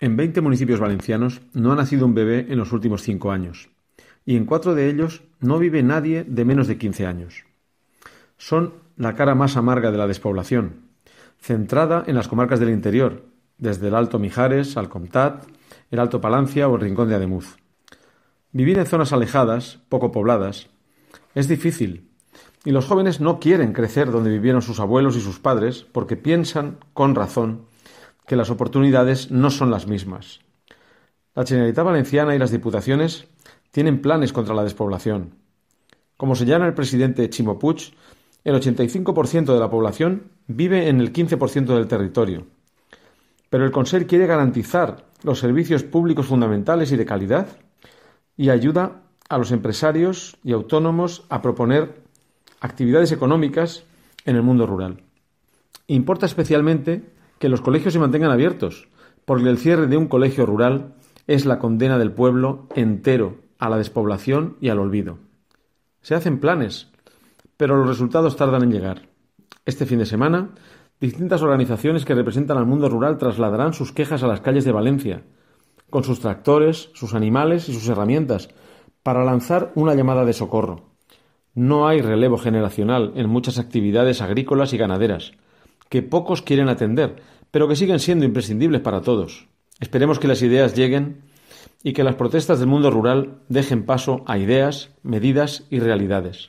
En veinte municipios valencianos no ha nacido un bebé en los últimos cinco años, y en cuatro de ellos no vive nadie de menos de quince años. Son la cara más amarga de la despoblación, centrada en las comarcas del interior, desde el Alto Mijares al Comtat, el Alto Palancia o el Rincón de Ademuz. Vivir en zonas alejadas, poco pobladas, es difícil, y los jóvenes no quieren crecer donde vivieron sus abuelos y sus padres porque piensan, con razón, que las oportunidades no son las mismas. La Generalitat Valenciana y las diputaciones tienen planes contra la despoblación. Como señala el presidente Chimo el 85% de la población vive en el 15% del territorio. Pero el Consejo quiere garantizar los servicios públicos fundamentales y de calidad y ayuda a los empresarios y autónomos a proponer actividades económicas en el mundo rural. Importa especialmente que los colegios se mantengan abiertos, porque el cierre de un colegio rural es la condena del pueblo entero a la despoblación y al olvido. Se hacen planes, pero los resultados tardan en llegar. Este fin de semana, distintas organizaciones que representan al mundo rural trasladarán sus quejas a las calles de Valencia, con sus tractores, sus animales y sus herramientas, para lanzar una llamada de socorro. No hay relevo generacional en muchas actividades agrícolas y ganaderas que pocos quieren atender, pero que siguen siendo imprescindibles para todos. Esperemos que las ideas lleguen y que las protestas del mundo rural dejen paso a ideas, medidas y realidades.